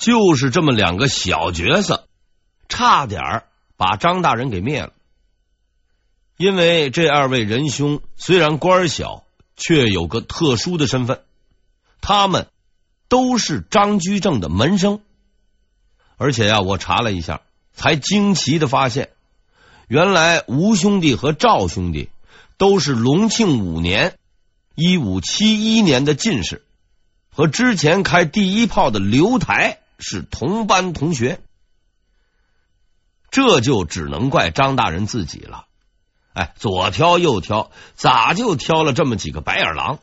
就是这么两个小角色，差点把张大人给灭了。因为这二位仁兄虽然官小，却有个特殊的身份，他们都是张居正的门生。而且呀，我查了一下，才惊奇的发现，原来吴兄弟和赵兄弟都是隆庆五年（一五七一年）的进士，和之前开第一炮的刘台是同班同学。这就只能怪张大人自己了。哎，左挑右挑，咋就挑了这么几个白眼狼？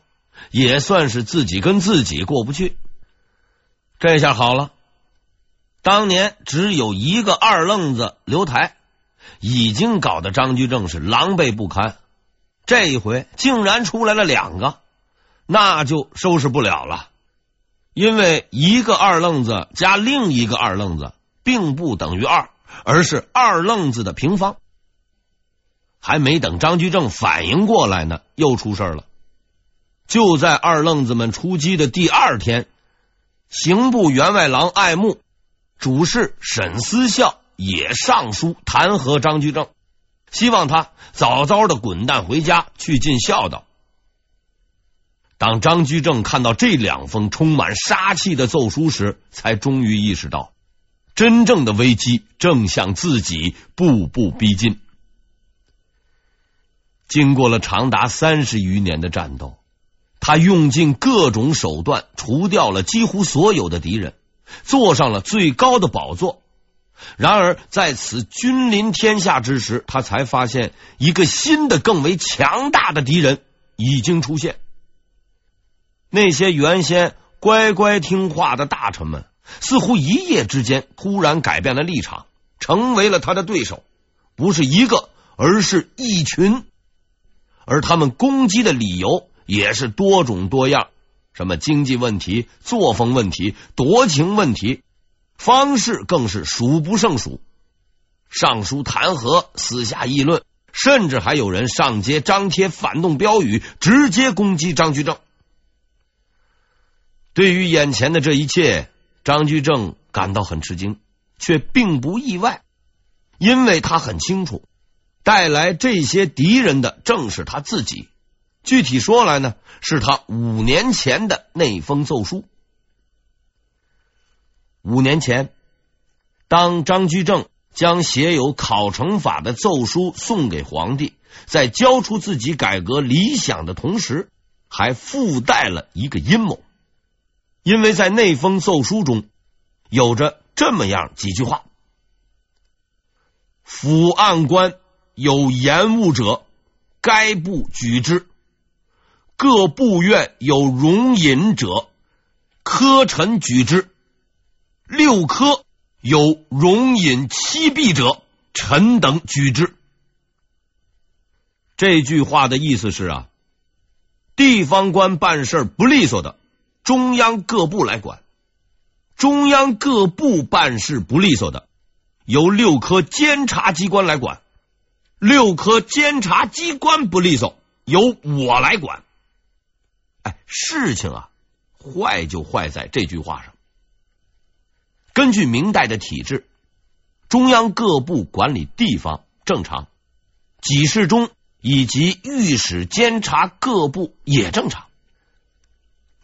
也算是自己跟自己过不去。这下好了。当年只有一个二愣子刘台，已经搞得张居正是狼狈不堪。这一回竟然出来了两个，那就收拾不了了。因为一个二愣子加另一个二愣子，并不等于二，而是二愣子的平方。还没等张居正反应过来呢，又出事了。就在二愣子们出击的第二天，刑部员外郎爱慕。主事沈思孝也上书弹劾张居正，希望他早早的滚蛋回家去尽孝道。当张居正看到这两封充满杀气的奏书时，才终于意识到，真正的危机正向自己步步逼近。经过了长达三十余年的战斗，他用尽各种手段，除掉了几乎所有的敌人。坐上了最高的宝座，然而在此君临天下之时，他才发现一个新的、更为强大的敌人已经出现。那些原先乖乖听话的大臣们，似乎一夜之间突然改变了立场，成为了他的对手。不是一个，而是一群。而他们攻击的理由也是多种多样。什么经济问题、作风问题、夺情问题，方式更是数不胜数。上书弹劾，私下议论，甚至还有人上街张贴反动标语，直接攻击张居正。对于眼前的这一切，张居正感到很吃惊，却并不意外，因为他很清楚，带来这些敌人的正是他自己。具体说来呢，是他五年前的那封奏书。五年前，当张居正将写有考成法的奏书送给皇帝，在交出自己改革理想的同时，还附带了一个阴谋，因为在那封奏书中有着这么样几句话：“府案官有延误者，该部举之。”各部院有容隐者，科臣举之；六科有容隐欺弊者，臣等举之。这句话的意思是啊，地方官办事不利索的，中央各部来管；中央各部办事不利索的，由六科监察机关来管；六科监察机关不利索，由我来管。哎事情啊，坏就坏在这句话上。根据明代的体制，中央各部管理地方正常，给事中以及御史监察各部也正常。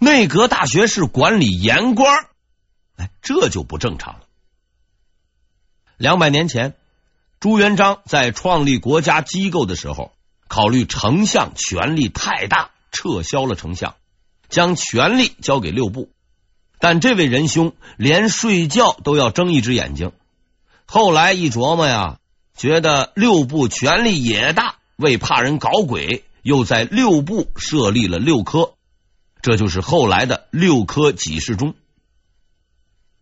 内阁大学士管理言官，哎，这就不正常了。两百年前，朱元璋在创立国家机构的时候，考虑丞相权力太大，撤销了丞相。将权力交给六部，但这位仁兄连睡觉都要睁一只眼睛。后来一琢磨呀，觉得六部权力也大，为怕人搞鬼，又在六部设立了六科，这就是后来的六科给事中。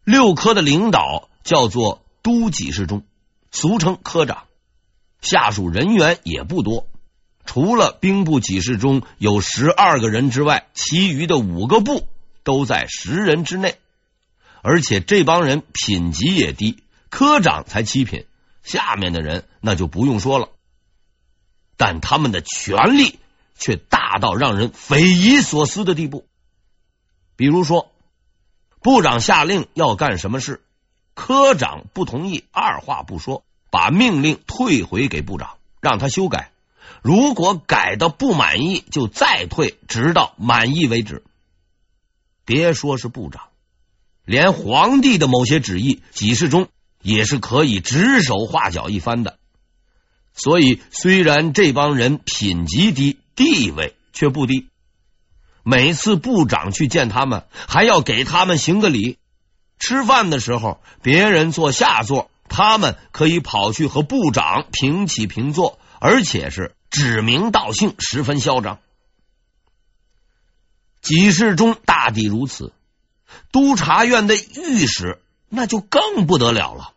六科的领导叫做都给事中，俗称科长，下属人员也不多。除了兵部给事中有十二个人之外，其余的五个部都在十人之内，而且这帮人品级也低，科长才七品，下面的人那就不用说了。但他们的权力却大到让人匪夷所思的地步。比如说，部长下令要干什么事，科长不同意，二话不说，把命令退回给部长，让他修改。如果改的不满意，就再退，直到满意为止。别说是部长，连皇帝的某些旨意，几事中也是可以指手画脚一番的。所以，虽然这帮人品级低，地位却不低。每次部长去见他们，还要给他们行个礼。吃饭的时候，别人坐下座，他们可以跑去和部长平起平坐，而且是指名道姓，十分嚣张。几世中大抵如此，督察院的御史那就更不得了了。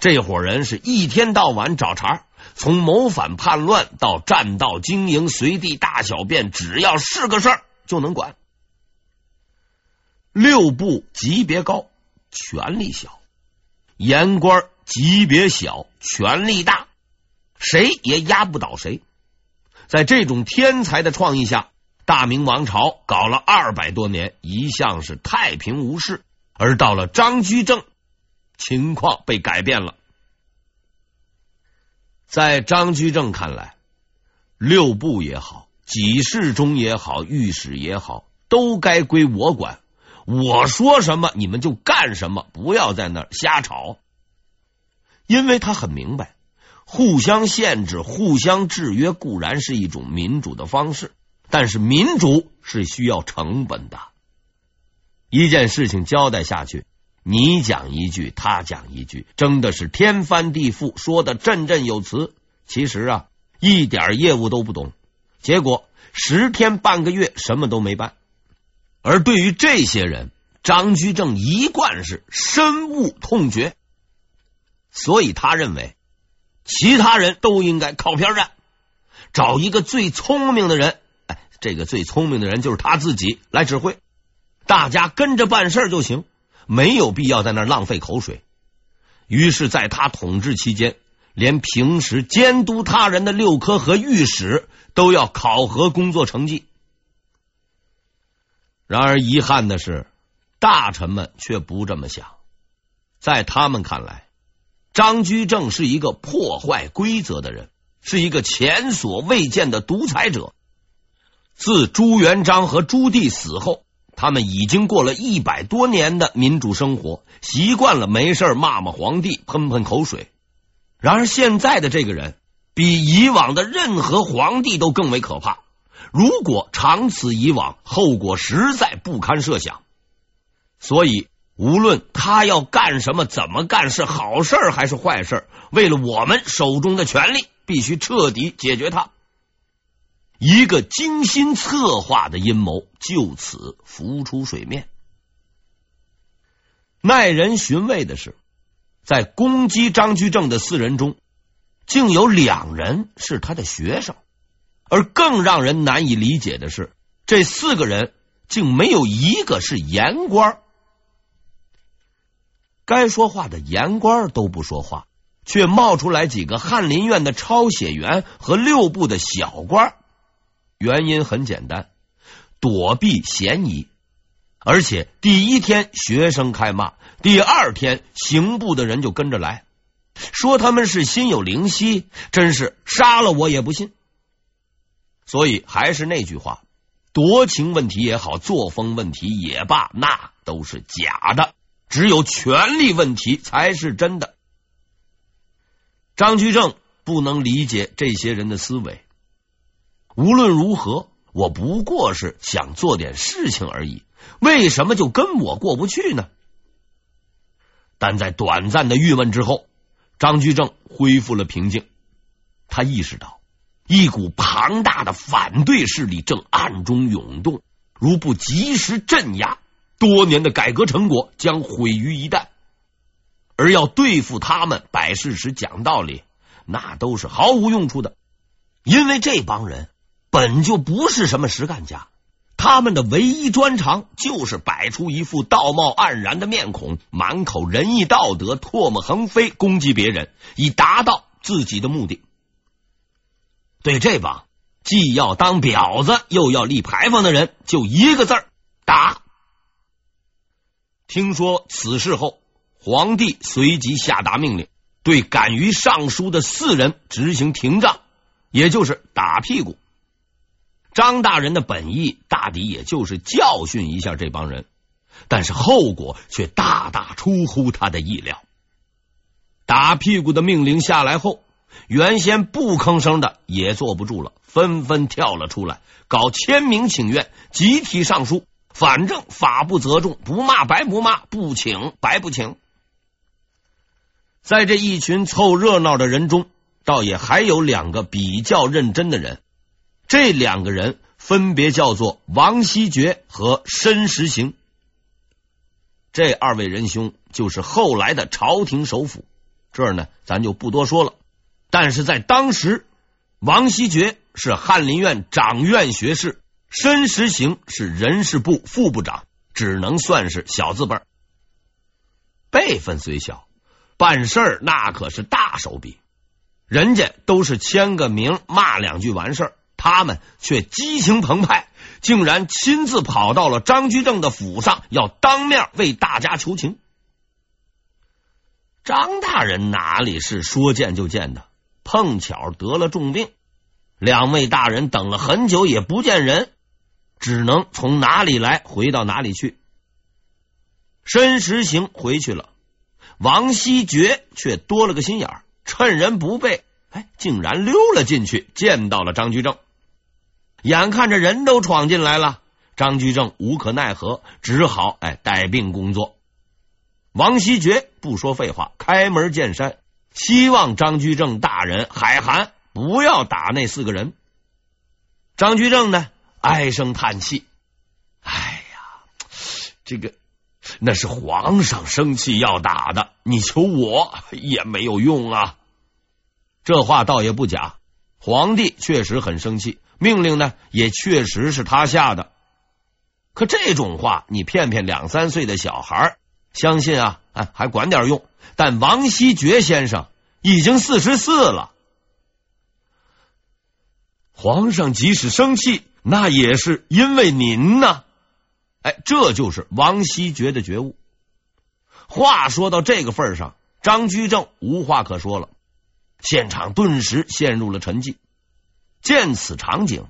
这伙人是一天到晚找茬，从谋反叛乱到占道经营，随地大小便，只要是个事儿就能管。六部级别高，权力小；言官级别小，权力大，谁也压不倒谁。在这种天才的创意下，大明王朝搞了二百多年，一向是太平无事。而到了张居正，情况被改变了。在张居正看来，六部也好，几事中也好，御史也好，都该归我管。我说什么，你们就干什么，不要在那瞎吵。因为他很明白，互相限制、互相制约固然是一种民主的方式。但是民主是需要成本的，一件事情交代下去，你讲一句，他讲一句，争的是天翻地覆，说的振振有词。其实啊，一点业务都不懂，结果十天半个月什么都没办。而对于这些人，张居正一贯是深恶痛绝，所以他认为其他人都应该靠边站，找一个最聪明的人。哎这个最聪明的人就是他自己来指挥，大家跟着办事就行，没有必要在那浪费口水。于是，在他统治期间，连平时监督他人的六科和御史都要考核工作成绩。然而，遗憾的是，大臣们却不这么想，在他们看来，张居正是一个破坏规则的人，是一个前所未见的独裁者。自朱元璋和朱棣死后，他们已经过了一百多年的民主生活，习惯了没事骂骂皇帝，喷喷口水。然而现在的这个人，比以往的任何皇帝都更为可怕。如果长此以往，后果实在不堪设想。所以，无论他要干什么、怎么干，是好事还是坏事，为了我们手中的权力，必须彻底解决他。一个精心策划的阴谋就此浮出水面。耐人寻味的是，在攻击张居正的四人中，竟有两人是他的学生；而更让人难以理解的是，这四个人竟没有一个是言官。该说话的言官都不说话，却冒出来几个翰林院的抄写员和六部的小官。原因很简单，躲避嫌疑。而且第一天学生开骂，第二天刑部的人就跟着来说他们是心有灵犀，真是杀了我也不信。所以还是那句话，夺情问题也好，作风问题也罢，那都是假的，只有权力问题才是真的。张居正不能理解这些人的思维。无论如何，我不过是想做点事情而已，为什么就跟我过不去呢？但在短暂的郁闷之后，张居正恢复了平静。他意识到一股庞大的反对势力正暗中涌动，如不及时镇压，多年的改革成果将毁于一旦。而要对付他们，摆事实、讲道理，那都是毫无用处的，因为这帮人。本就不是什么实干家，他们的唯一专长就是摆出一副道貌岸然的面孔，满口仁义道德，唾沫横飞，攻击别人，以达到自己的目的。对这帮既要当婊子又要立牌坊的人，就一个字儿：打。听说此事后，皇帝随即下达命令，对敢于上书的四人执行廷杖，也就是打屁股。张大人的本意大抵也就是教训一下这帮人，但是后果却大大出乎他的意料。打屁股的命令下来后，原先不吭声的也坐不住了，纷纷跳了出来，搞签名请愿，集体上书。反正法不责众，不骂白不骂，不请白不请。在这一群凑热闹的人中，倒也还有两个比较认真的人。这两个人分别叫做王希爵和申时行。这二位仁兄就是后来的朝廷首辅。这儿呢，咱就不多说了。但是在当时，王希爵是翰林院掌院学士。申时行是人事部副部长，只能算是小字辈，辈分虽小，办事儿那可是大手笔。人家都是签个名、骂两句完事儿，他们却激情澎湃，竟然亲自跑到了张居正的府上，要当面为大家求情。张大人哪里是说见就见的？碰巧得了重病，两位大人等了很久也不见人。只能从哪里来回到哪里去。申时行回去了，王希爵却多了个心眼儿，趁人不备，哎，竟然溜了进去，见到了张居正。眼看着人都闯进来了，张居正无可奈何，只好哎带病工作。王希爵不说废话，开门见山，希望张居正大人海涵，不要打那四个人。张居正呢？唉声叹气，哎呀，这个那是皇上生气要打的，你求我也没有用啊。这话倒也不假，皇帝确实很生气，命令呢也确实是他下的。可这种话，你骗骗两三岁的小孩，相信啊，哎，还管点用。但王希爵先生已经四十四了，皇上即使生气。那也是因为您呢，哎，这就是王希爵的觉悟。话说到这个份上，张居正无话可说了，现场顿时陷入了沉寂。见此场景，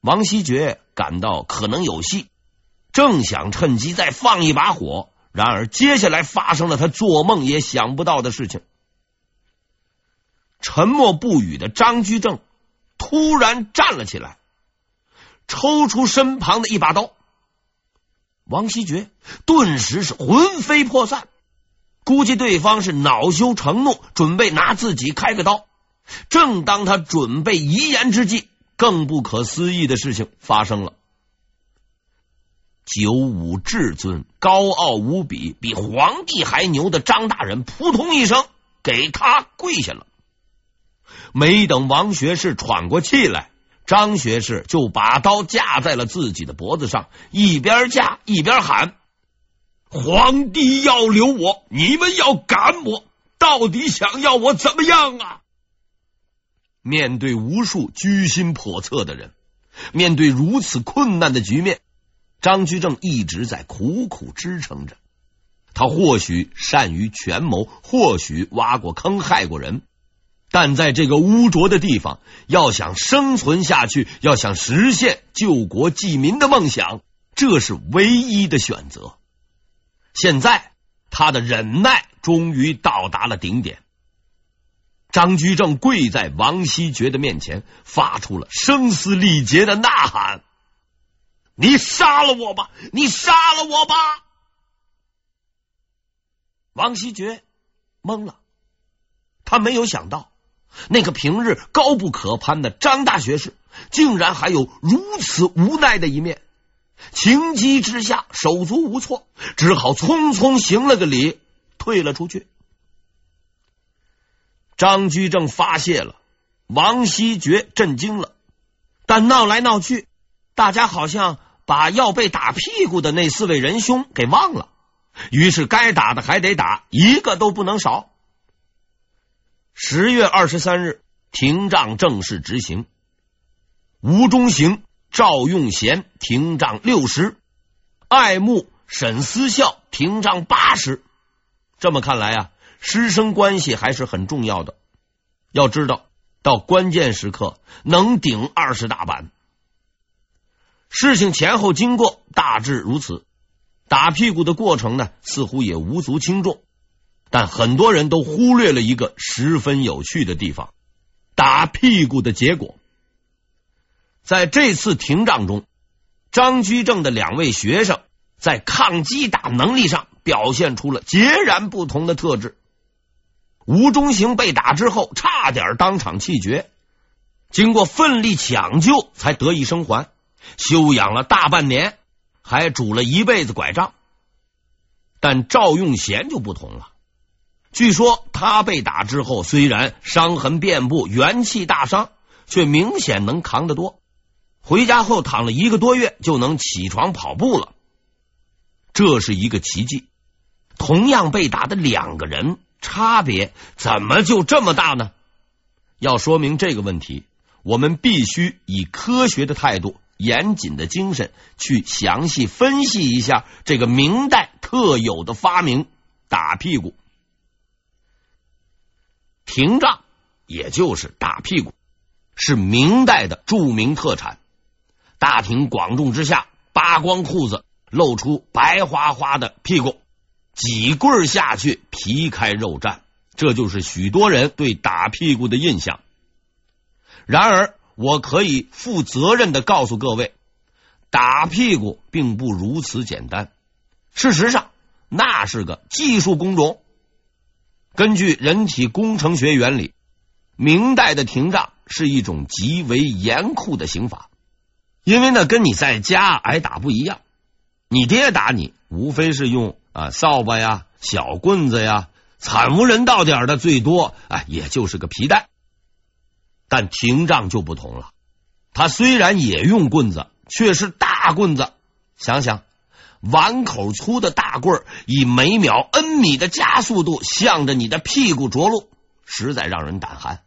王希爵感到可能有戏，正想趁机再放一把火，然而接下来发生了他做梦也想不到的事情。沉默不语的张居正突然站了起来。抽出身旁的一把刀，王希爵顿时是魂飞魄散，估计对方是恼羞成怒，准备拿自己开个刀。正当他准备遗言之际，更不可思议的事情发生了：九五至尊、高傲无比、比皇帝还牛的张大人，扑通一声给他跪下了。没等王学士喘过气来。张学士就把刀架在了自己的脖子上，一边架一边喊：“皇帝要留我，你们要赶我，到底想要我怎么样啊？”面对无数居心叵测的人，面对如此困难的局面，张居正一直在苦苦支撑着。他或许善于权谋，或许挖过坑害过人。但在这个污浊的地方，要想生存下去，要想实现救国济民的梦想，这是唯一的选择。现在，他的忍耐终于到达了顶点。张居正跪在王希爵的面前，发出了声嘶力竭的呐喊：“你杀了我吧！你杀了我吧！”王希爵懵了，他没有想到。那个平日高不可攀的张大学士，竟然还有如此无奈的一面。情急之下，手足无措，只好匆匆行了个礼，退了出去。张居正发泄了，王希爵震惊了，但闹来闹去，大家好像把要被打屁股的那四位仁兄给忘了。于是，该打的还得打，一个都不能少。十月二十三日，廷杖正式执行。吴中行、赵用贤廷杖六十，爱慕沈思孝廷杖八十。这么看来啊，师生关系还是很重要的。要知道，到关键时刻能顶二十大板。事情前后经过大致如此，打屁股的过程呢，似乎也无足轻重。但很多人都忽略了一个十分有趣的地方：打屁股的结果。在这次廷杖中，张居正的两位学生在抗击打能力上表现出了截然不同的特质。吴中行被打之后，差点当场气绝，经过奋力抢救才得以生还，休养了大半年，还拄了一辈子拐杖。但赵用贤就不同了，据说他被打之后，虽然伤痕遍布、元气大伤，却明显能扛得多。回家后躺了一个多月，就能起床跑步了，这是一个奇迹。同样被打的两个人，差别怎么就这么大呢？要说明这个问题，我们必须以科学的态度、严谨的精神去详细分析一下这个明代特有的发明——打屁股。廷杖，也就是打屁股，是明代的著名特产。大庭广众之下，扒光裤子，露出白花花的屁股，几棍下去，皮开肉绽，这就是许多人对打屁股的印象。然而，我可以负责任的告诉各位，打屁股并不如此简单。事实上，那是个技术工种。根据人体工程学原理，明代的廷杖是一种极为严酷的刑法。因为呢，跟你在家挨打不一样，你爹打你，无非是用啊扫把呀、小棍子呀，惨无人道点的，最多啊也就是个皮带。但廷杖就不同了，他虽然也用棍子，却是大棍子。想想，碗口粗的大棍儿，以每秒 n 米的加速度向着你的屁股着陆，实在让人胆寒。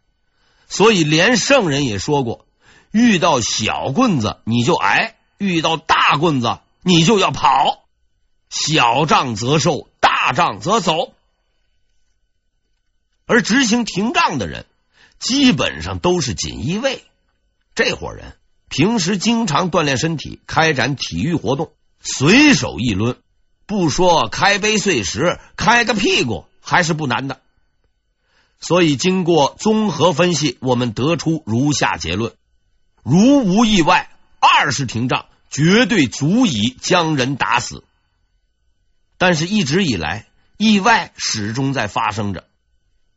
所以，连圣人也说过。遇到小棍子你就挨，遇到大棍子你就要跑。小杖则受，大杖则走。而执行停杖的人基本上都是锦衣卫，这伙人平时经常锻炼身体，开展体育活动，随手一抡，不说开杯碎石，开个屁股还是不难的。所以经过综合分析，我们得出如下结论。如无意外，二十停杖绝对足以将人打死。但是，一直以来，意外始终在发生着。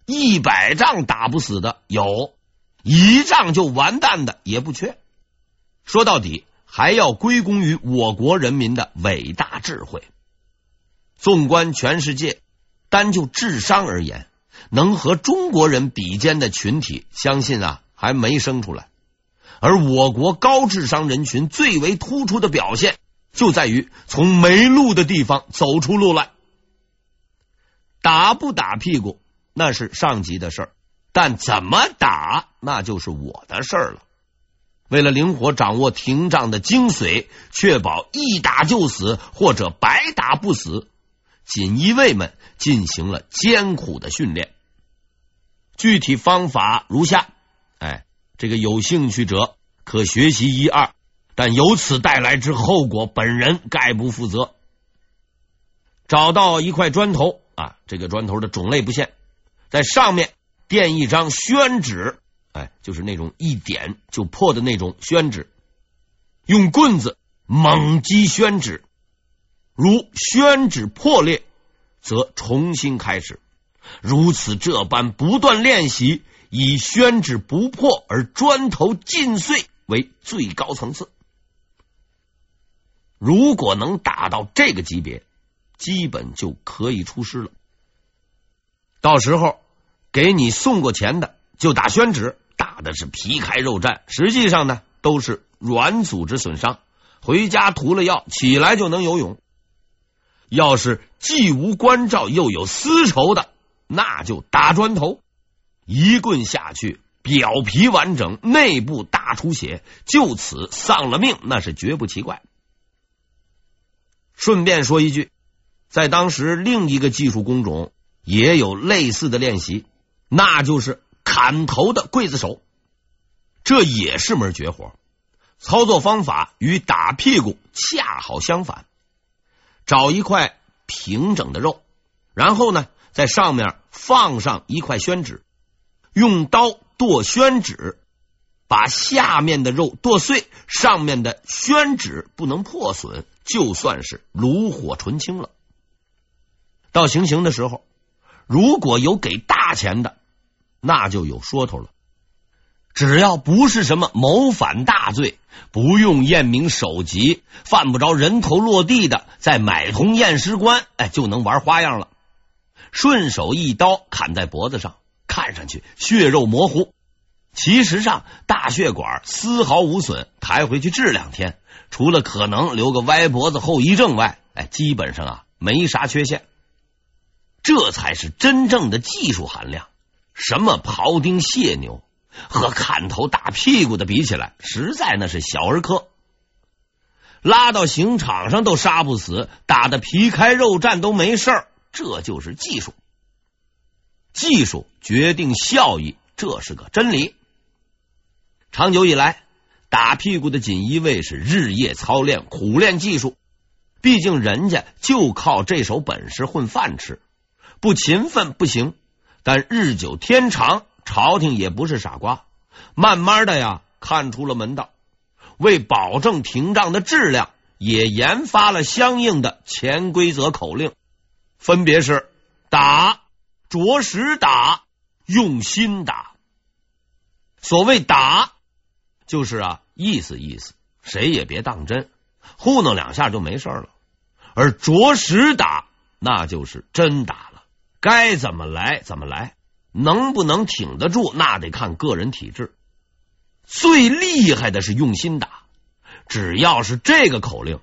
一百仗打不死的有，一仗就完蛋的也不缺。说到底，还要归功于我国人民的伟大智慧。纵观全世界，单就智商而言，能和中国人比肩的群体，相信啊，还没生出来。而我国高智商人群最为突出的表现，就在于从没路的地方走出路来。打不打屁股那是上级的事儿，但怎么打那就是我的事儿了。为了灵活掌握廷杖的精髓，确保一打就死或者白打不死，锦衣卫们进行了艰苦的训练。具体方法如下。哎这个有兴趣者可学习一二，但由此带来之后果，本人概不负责。找到一块砖头啊，这个砖头的种类不限，在上面垫一张宣纸，哎，就是那种一点就破的那种宣纸，用棍子猛击宣纸，如宣纸破裂，则重新开始，如此这般不断练习。以宣纸不破而砖头尽碎为最高层次。如果能打到这个级别，基本就可以出师了。到时候给你送过钱的，就打宣纸，打的是皮开肉绽，实际上呢都是软组织损伤。回家涂了药，起来就能游泳。要是既无关照又有私仇的，那就打砖头。一棍下去，表皮完整，内部大出血，就此丧了命，那是绝不奇怪。顺便说一句，在当时另一个技术工种也有类似的练习，那就是砍头的刽子手，这也是门绝活。操作方法与打屁股恰好相反，找一块平整的肉，然后呢，在上面放上一块宣纸，用刀剁宣纸，把下面的肉剁碎，上面的宣纸不能破损，就算是炉火纯青了。到行刑的时候，如果有给大钱的，那就有说头了。只要不是什么谋反大罪，不用验明首级，犯不着人头落地的，再买通验尸官，哎，就能玩花样了。顺手一刀砍在脖子上，看上去血肉模糊，其实上大血管丝毫无损，抬回去治两天，除了可能留个歪脖子后遗症外，哎，基本上啊没啥缺陷。这才是真正的技术含量。什么庖丁解牛？和砍头打屁股的比起来，实在那是小儿科。拉到刑场上都杀不死，打得皮开肉绽都没事儿，这就是技术。技术决定效益，这是个真理。长久以来，打屁股的锦衣卫是日夜操练、苦练技术。毕竟人家就靠这手本事混饭吃，不勤奋不行。但日久天长。朝廷也不是傻瓜，慢慢的呀，看出了门道，为保证廷杖的质量，也研发了相应的潜规则口令，分别是打、着实打、用心打。所谓打，就是啊，意思意思，谁也别当真，糊弄两下就没事了；而着实打，那就是真打了，该怎么来怎么来。能不能挺得住，那得看个人体质。最厉害的是用心打，只要是这个口令，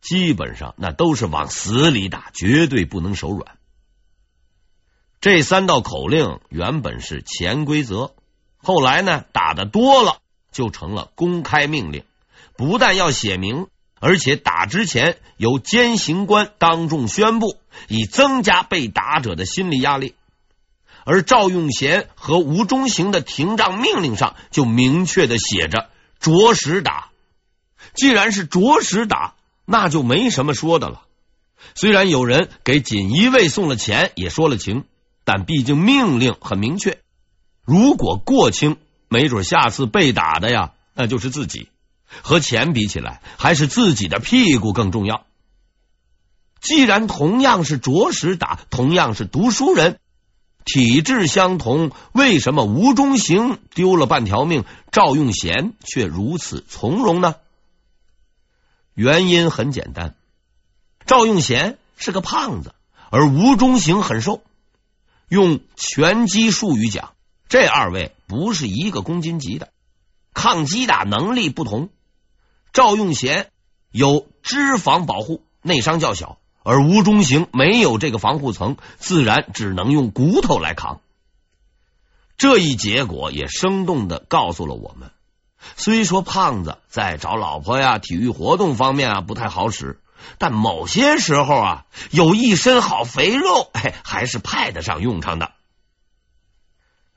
基本上那都是往死里打，绝对不能手软。这三道口令原本是潜规则，后来呢，打的多了就成了公开命令，不但要写明，而且打之前由监刑官当众宣布，以增加被打者的心理压力。而赵用贤和吴中行的廷杖命令上就明确的写着“着实打”。既然是着实打，那就没什么说的了。虽然有人给锦衣卫送了钱，也说了情，但毕竟命令很明确。如果过轻，没准下次被打的呀，那就是自己。和钱比起来，还是自己的屁股更重要。既然同样是着实打，同样是读书人。体质相同，为什么吴中行丢了半条命，赵用贤却如此从容呢？原因很简单，赵用贤是个胖子，而吴中行很瘦。用拳击术语讲，这二位不是一个公斤级的，抗击打能力不同。赵用贤有脂肪保护，内伤较小。而吴中行没有这个防护层，自然只能用骨头来扛。这一结果也生动的告诉了我们：虽说胖子在找老婆呀、体育活动方面啊不太好使，但某些时候啊，有一身好肥肉，哎，还是派得上用场的。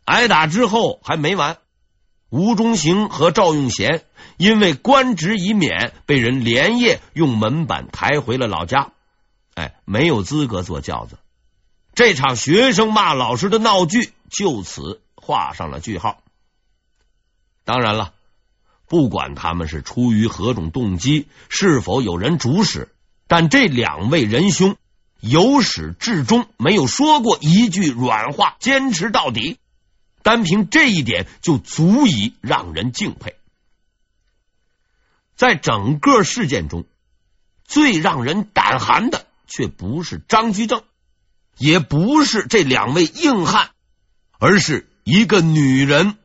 挨打之后还没完，吴中行和赵用贤因为官职已免，被人连夜用门板抬回了老家。哎，没有资格坐轿子。这场学生骂老师的闹剧就此画上了句号。当然了，不管他们是出于何种动机，是否有人主使，但这两位仁兄由始至终没有说过一句软话，坚持到底。单凭这一点就足以让人敬佩。在整个事件中，最让人胆寒的。却不是张居正，也不是这两位硬汉，而是一个女人